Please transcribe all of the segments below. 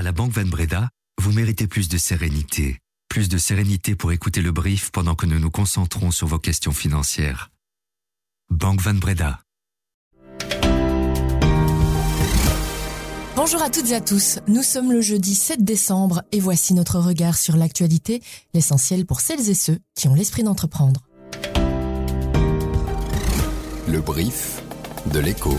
À la Banque Van Breda, vous méritez plus de sérénité. Plus de sérénité pour écouter le brief pendant que nous nous concentrons sur vos questions financières. Banque Van Breda. Bonjour à toutes et à tous, nous sommes le jeudi 7 décembre et voici notre regard sur l'actualité, l'essentiel pour celles et ceux qui ont l'esprit d'entreprendre. Le brief de l'écho.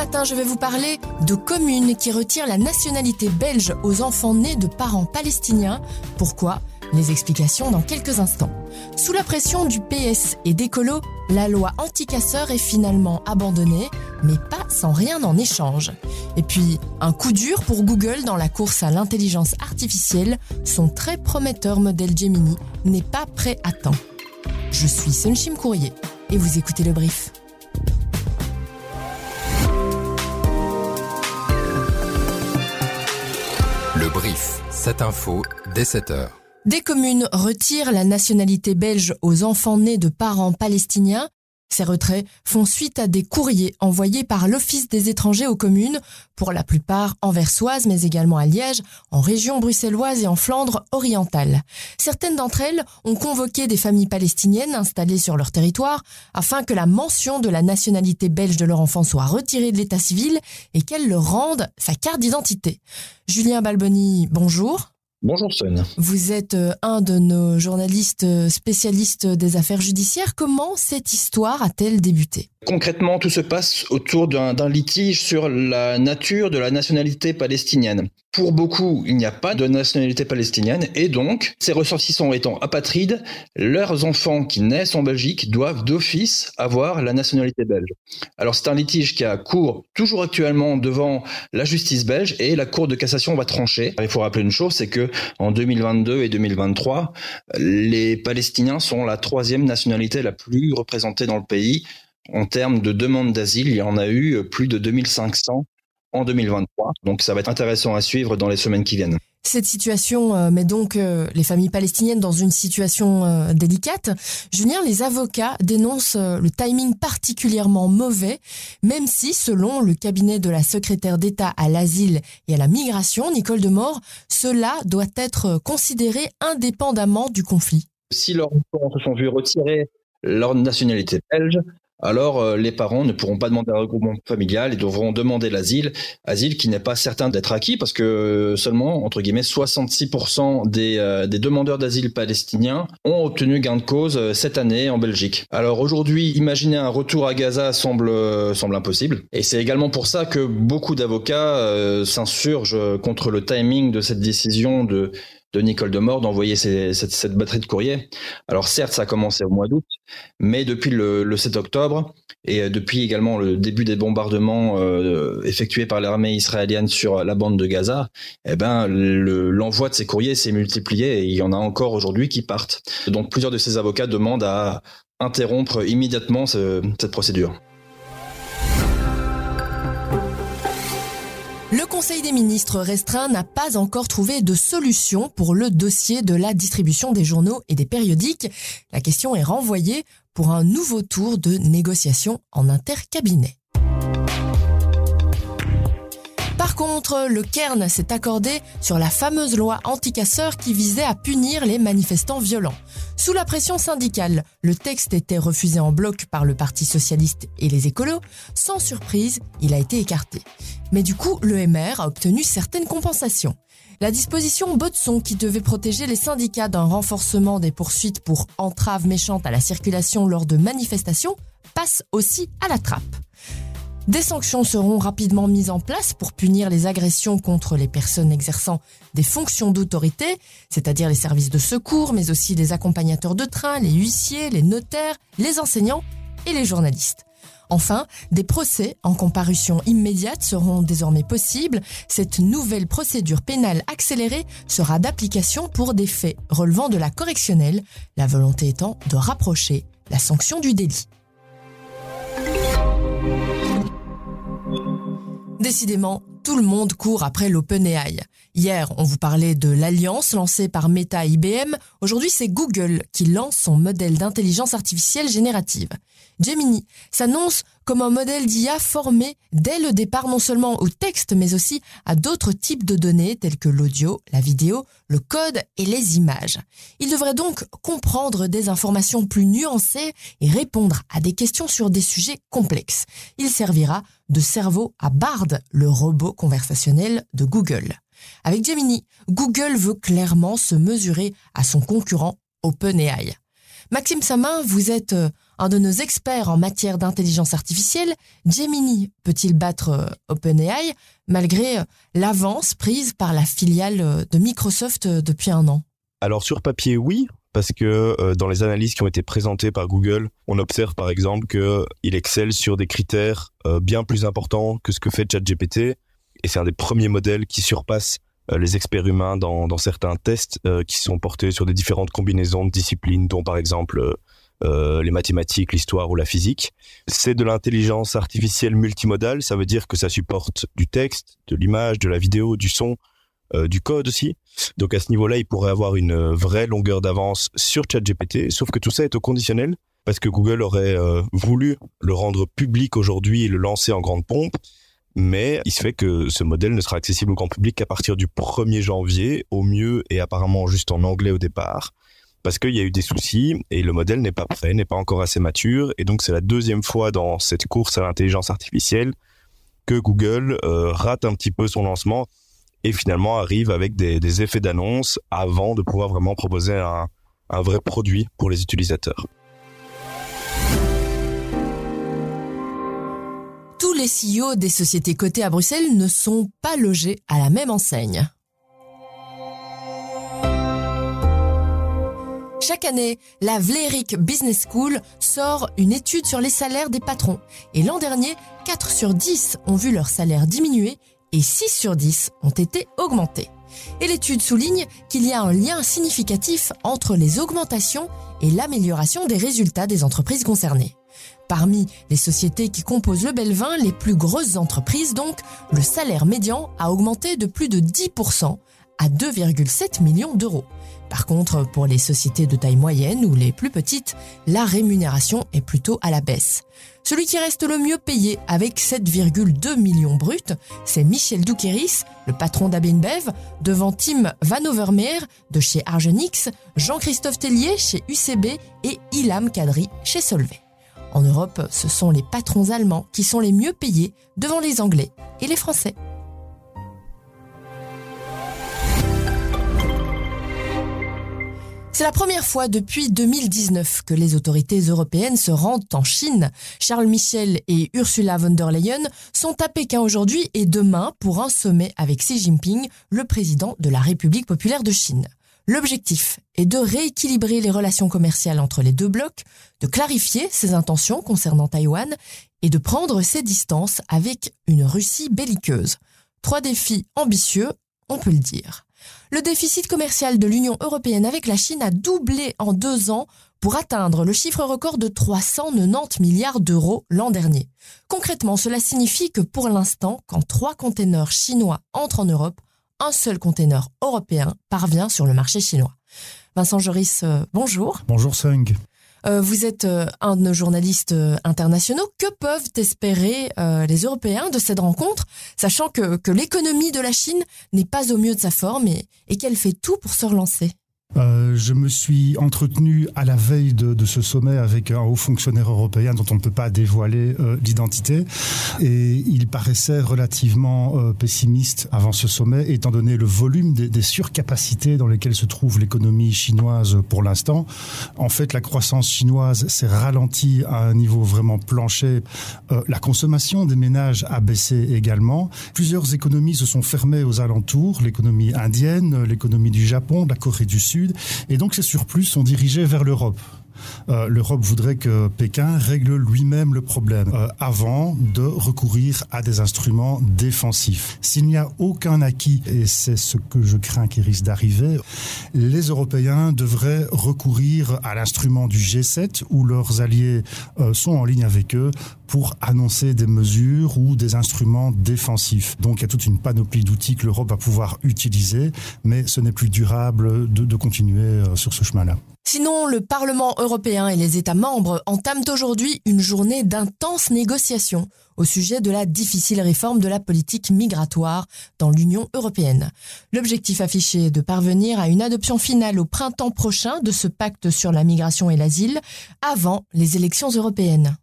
Matin, je vais vous parler de communes qui retirent la nationalité belge aux enfants nés de parents palestiniens. Pourquoi? Les explications dans quelques instants. Sous la pression du PS et d'Écolo, la loi anti-casseurs est finalement abandonnée, mais pas sans rien en échange. Et puis, un coup dur pour Google dans la course à l'intelligence artificielle, son très prometteur modèle Gemini n'est pas prêt à temps. Je suis Sunshim Courrier et vous écoutez le brief. Cette info dès 7h. Des communes retirent la nationalité belge aux enfants nés de parents palestiniens. Ces retraits font suite à des courriers envoyés par l'Office des étrangers aux communes, pour la plupart anversoises mais également à Liège, en région bruxelloise et en Flandre orientale. Certaines d'entre elles ont convoqué des familles palestiniennes installées sur leur territoire afin que la mention de la nationalité belge de leur enfant soit retirée de l'état civil et qu'elles leur rendent sa carte d'identité. Julien Balboni, bonjour. Bonjour Son. Vous êtes euh, un de nos journalistes euh, spécialistes des affaires judiciaires. Comment cette histoire a-t-elle débuté? Concrètement, tout se passe autour d'un litige sur la nature de la nationalité palestinienne. Pour beaucoup, il n'y a pas de nationalité palestinienne et donc, ces ressortissants étant apatrides, leurs enfants qui naissent en Belgique doivent d'office avoir la nationalité belge. Alors c'est un litige qui a cours toujours actuellement devant la justice belge et la Cour de cassation va trancher. Il faut rappeler une chose, c'est que en 2022 et 2023, les Palestiniens sont la troisième nationalité la plus représentée dans le pays en termes de demandes d'asile, il y en a eu plus de 2500 en 2023. Donc ça va être intéressant à suivre dans les semaines qui viennent. Cette situation euh, met donc euh, les familles palestiniennes dans une situation euh, délicate. Julien, les avocats dénoncent le timing particulièrement mauvais, même si, selon le cabinet de la secrétaire d'État à l'asile et à la migration, Nicole Demort, cela doit être considéré indépendamment du conflit. Si leurs enfants se sont vus retirer leur nationalité belge, alors euh, les parents ne pourront pas demander un regroupement familial et devront demander l'asile, asile qui n'est pas certain d'être acquis parce que euh, seulement, entre guillemets, 66% des, euh, des, demandeurs d'asile palestiniens ont obtenu gain de cause cette année en Belgique. Alors aujourd'hui, imaginer un retour à Gaza semble, semble impossible et c'est également pour ça que beaucoup d'avocats s'insurgent contre le timing de cette décision de de Nicole Demort d'envoyer cette, batterie de courrier. Alors certes, ça a commencé au mois d'août, mais depuis le, 7 octobre et euh, depuis également le début des bombardements euh, effectués par l'armée israélienne sur la bande de Gaza, eh ben l'envoi de ces courriers s'est multiplié et il y en a encore aujourd'hui qui partent. Donc plusieurs de ces avocats demandent à interrompre immédiatement cette procédure. Le Conseil des ministres restreint n'a pas encore trouvé de solution pour le dossier de la distribution des journaux et des périodiques. La question est renvoyée pour un nouveau tour de négociation en intercabinet. Par contre, le Cairn s'est accordé sur la fameuse loi anticasseur qui visait à punir les manifestants violents. Sous la pression syndicale, le texte était refusé en bloc par le Parti socialiste et les écolos. Sans surprise, il a été écarté. Mais du coup, le MR a obtenu certaines compensations. La disposition Botson qui devait protéger les syndicats d'un renforcement des poursuites pour entrave méchante à la circulation lors de manifestations passe aussi à la trappe. Des sanctions seront rapidement mises en place pour punir les agressions contre les personnes exerçant des fonctions d'autorité, c'est-à-dire les services de secours, mais aussi les accompagnateurs de train, les huissiers, les notaires, les enseignants et les journalistes. Enfin, des procès en comparution immédiate seront désormais possibles. Cette nouvelle procédure pénale accélérée sera d'application pour des faits relevant de la correctionnelle, la volonté étant de rapprocher la sanction du délit. Décidément, tout le monde court après l'OpenAI. Hier, on vous parlait de l'alliance lancée par Meta IBM. Aujourd'hui, c'est Google qui lance son modèle d'intelligence artificielle générative. Gemini s'annonce comme un modèle d'IA formé dès le départ non seulement au texte mais aussi à d'autres types de données telles que l'audio, la vidéo, le code et les images. Il devrait donc comprendre des informations plus nuancées et répondre à des questions sur des sujets complexes. Il servira de cerveau à Bard, le robot conversationnel de Google. Avec Gemini, Google veut clairement se mesurer à son concurrent OpenAI. Maxime Samin, vous êtes euh, un de nos experts en matière d'intelligence artificielle. Gemini peut-il battre euh, OpenAI malgré euh, l'avance prise par la filiale de Microsoft depuis un an? Alors sur papier, oui, parce que dans les analyses qui ont été présentées par Google, on observe par exemple qu'il excelle sur des critères bien plus importants que ce que fait ChatGPT, et c'est un des premiers modèles qui surpasse les experts humains dans, dans certains tests euh, qui sont portés sur des différentes combinaisons de disciplines, dont par exemple euh, les mathématiques, l'histoire ou la physique. C'est de l'intelligence artificielle multimodale, ça veut dire que ça supporte du texte, de l'image, de la vidéo, du son, du code aussi. Donc à ce niveau-là, il pourrait avoir une vraie longueur d'avance sur ChatGPT, sauf que tout ça est au conditionnel parce que Google aurait voulu le rendre public aujourd'hui et le lancer en grande pompe mais il se fait que ce modèle ne sera accessible au grand public qu'à partir du 1er janvier, au mieux et apparemment juste en anglais au départ, parce qu'il y a eu des soucis et le modèle n'est pas prêt, n'est pas encore assez mature, et donc c'est la deuxième fois dans cette course à l'intelligence artificielle que Google euh, rate un petit peu son lancement et finalement arrive avec des, effets d'annonce avant de pouvoir vraiment proposer un vrai produit pour les utilisateurs. Les CEO des sociétés cotées à Bruxelles ne sont pas logés à la même enseigne. Chaque année, la Vlerik Business School sort une étude sur les salaires des patrons. Et l'an dernier, 4 sur 10 ont vu leur salaire diminuer et 6 sur 10 ont été augmentés. Et l'étude souligne qu'il y a un lien significatif entre les augmentations et l'amélioration des résultats des entreprises concernées. Parmi les sociétés qui composent le Belvin, les plus grosses entreprises donc, le salaire médian a augmenté de plus de 10% à 2,7 millions d'euros. Par contre, pour les sociétés de taille moyenne ou les plus petites, la rémunération est plutôt à la baisse. Celui qui reste le mieux payé avec 7,2 millions bruts, c'est Michel Doukeris, le patron d'Abinbev, devant Tim Van Overmeer de chez Argenix, Jean-Christophe Tellier chez UCB et Ilham Kadri chez Solvay. En Europe, ce sont les patrons allemands qui sont les mieux payés devant les Anglais et les Français. C'est la première fois depuis 2019 que les autorités européennes se rendent en Chine. Charles Michel et Ursula von der Leyen sont à Pékin aujourd'hui et demain pour un sommet avec Xi Jinping, le président de la République populaire de Chine. L'objectif est de rééquilibrer les relations commerciales entre les deux blocs, de clarifier ses intentions concernant Taïwan et de prendre ses distances avec une Russie belliqueuse. Trois défis ambitieux, on peut le dire. Le déficit commercial de l'Union européenne avec la Chine a doublé en deux ans pour atteindre le chiffre record de 390 milliards d'euros l'an dernier. Concrètement, cela signifie que pour l'instant, quand trois containers chinois entrent en Europe, un seul container européen parvient sur le marché chinois. Vincent Joris, euh, bonjour. Bonjour Sung. Euh, vous êtes euh, un de nos journalistes internationaux. Que peuvent espérer les Européens de cette rencontre, sachant que, que l'économie de la Chine n'est pas au mieux de sa forme et qu'elle fait tout pour se relancer? Euh, je me suis entretenu à la veille de, de, ce sommet avec un haut fonctionnaire européen dont on ne peut pas dévoiler euh, l'identité. Et il paraissait relativement euh, pessimiste avant ce sommet, étant donné le volume des, des surcapacités dans lesquelles se trouve l'économie chinoise pour l'instant. En fait, la croissance chinoise s'est ralentie à un niveau vraiment plancher. La consommation des ménages a baissé également. Plusieurs économies se sont fermées aux alentours, l'économie indienne, l'économie du Japon, la Corée du Sud et donc ces surplus sont dirigés vers l'Europe. Euh, L'Europe voudrait que Pékin règle lui-même le problème euh, avant de recourir à des instruments défensifs. S'il n'y a aucun acquis, et c'est ce que je crains qui risque d'arriver, les Européens devraient recourir à l'instrument du G7 où leurs alliés euh, sont en ligne avec eux pour annoncer des mesures ou des instruments défensifs. Donc il y a toute une panoplie d'outils que l'Europe va pouvoir utiliser, mais ce n'est plus durable de, de continuer euh, sur ce chemin-là. Sinon, le Parlement européen et les États membres entament aujourd'hui une journée d'intenses négociations au sujet de la difficile réforme de la politique migratoire dans l'Union européenne. L'objectif affiché est de parvenir à une adoption finale au printemps prochain de ce pacte sur la migration et l'asile avant les élections européennes.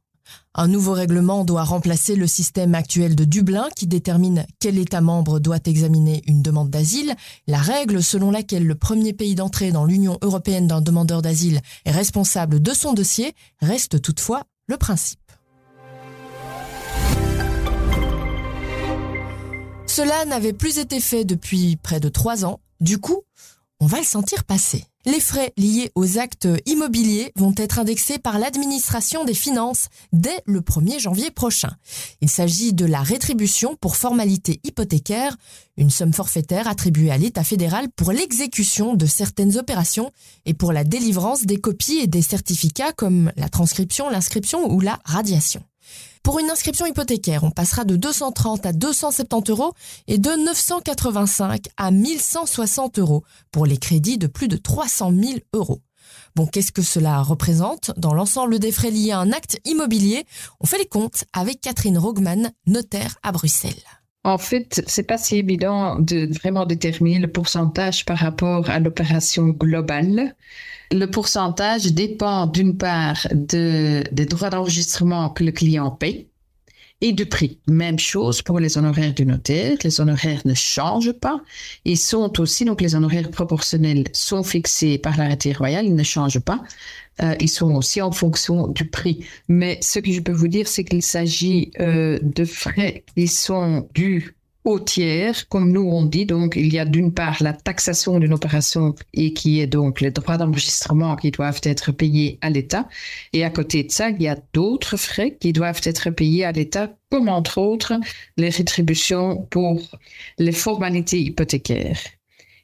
Un nouveau règlement doit remplacer le système actuel de Dublin qui détermine quel État membre doit examiner une demande d'asile. La règle selon laquelle le premier pays d'entrée dans l'Union européenne d'un demandeur d'asile est responsable de son dossier reste toutefois le principe. Cela n'avait plus été fait depuis près de trois ans. Du coup, on va le sentir passer. Les frais liés aux actes immobiliers vont être indexés par l'administration des finances dès le 1er janvier prochain. Il s'agit de la rétribution pour formalité hypothécaire, une somme forfaitaire attribuée à l'État fédéral pour l'exécution de certaines opérations et pour la délivrance des copies et des certificats comme la transcription, l'inscription ou la radiation. Pour une inscription hypothécaire, on passera de 230 à 270 euros et de 985 à 1160 euros pour les crédits de plus de 300 000 euros. Bon, qu'est-ce que cela représente? Dans l'ensemble des frais liés à un acte immobilier On fait les comptes avec Catherine Rogman, notaire à Bruxelles. En fait, c'est pas si évident de vraiment déterminer le pourcentage par rapport à l'opération globale. Le pourcentage dépend d'une part de, des droits d'enregistrement que le client paye et du prix. Même chose pour les honoraires du notaire. Les honoraires ne changent pas. Ils sont aussi, donc les honoraires proportionnels sont fixés par l'arrêté royal, ils ne changent pas. Euh, ils sont aussi en fonction du prix. Mais ce que je peux vous dire, c'est qu'il s'agit euh, de frais qui sont dus au tiers, comme nous on dit. Donc, il y a d'une part la taxation d'une opération et qui est donc les droits d'enregistrement qui doivent être payés à l'État. Et à côté de ça, il y a d'autres frais qui doivent être payés à l'État, comme entre autres les rétributions pour les formalités hypothécaires.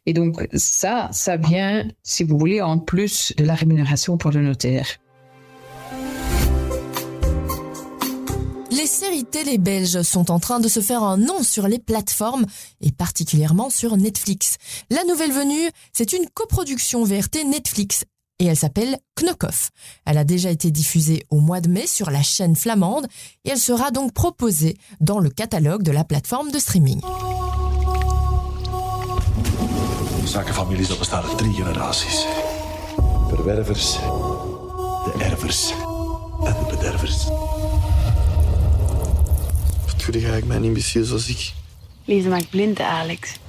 Et donc, ça, ça vient, si vous voulez, en plus de la rémunération pour le notaire. Les séries télé belges sont en train de se faire un nom sur les plateformes et particulièrement sur Netflix. La nouvelle venue, c'est une coproduction VRT Netflix et elle s'appelle Knockoff. Elle a déjà été diffusée au mois de mai sur la chaîne flamande et elle sera donc proposée dans le catalogue de la plateforme de streaming. Zakenfamilies, dat bestaat uit drie generaties. De wervers, de ervers en de bedervers. Wat doe ik mij niet imbécile zoals ik? Lise maakt blind, Alex.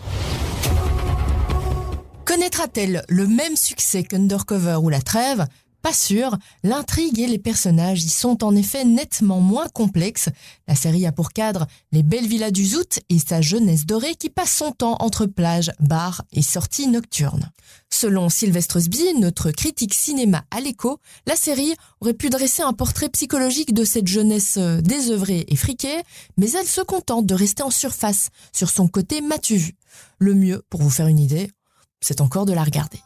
Connaîtra-t-elle le même succès qu'Undercover ou La Trêve Pas sûr, l'intrigue et les personnages y sont en effet nettement moins complexes. La série a pour cadre les belles villas du Zout et sa jeunesse dorée qui passe son temps entre plages, bars et sorties nocturnes. Selon Sylvestre Sby, notre critique cinéma à l'écho, la série aurait pu dresser un portrait psychologique de cette jeunesse euh, désœuvrée et friquée, mais elle se contente de rester en surface, sur son côté matu. Le mieux, pour vous faire une idée, c'est encore de la regarder.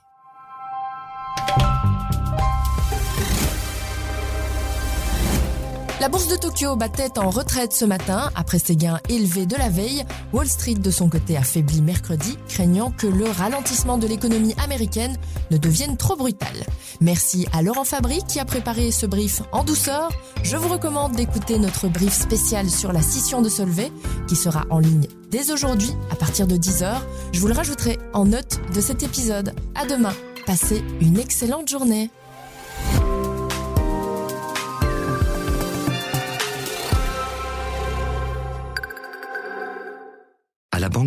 La bourse de Tokyo battait en retraite ce matin après ses gains élevés de la veille. Wall Street de son côté affaibli mercredi, craignant que le ralentissement de l'économie américaine ne devienne trop brutal. Merci à Laurent Fabry qui a préparé ce brief en douceur. Je vous recommande d'écouter notre brief spécial sur la scission de Solvay qui sera en ligne dès aujourd'hui à partir de 10h. Je vous le rajouterai en note de cet épisode. À demain. Passez une excellente journée.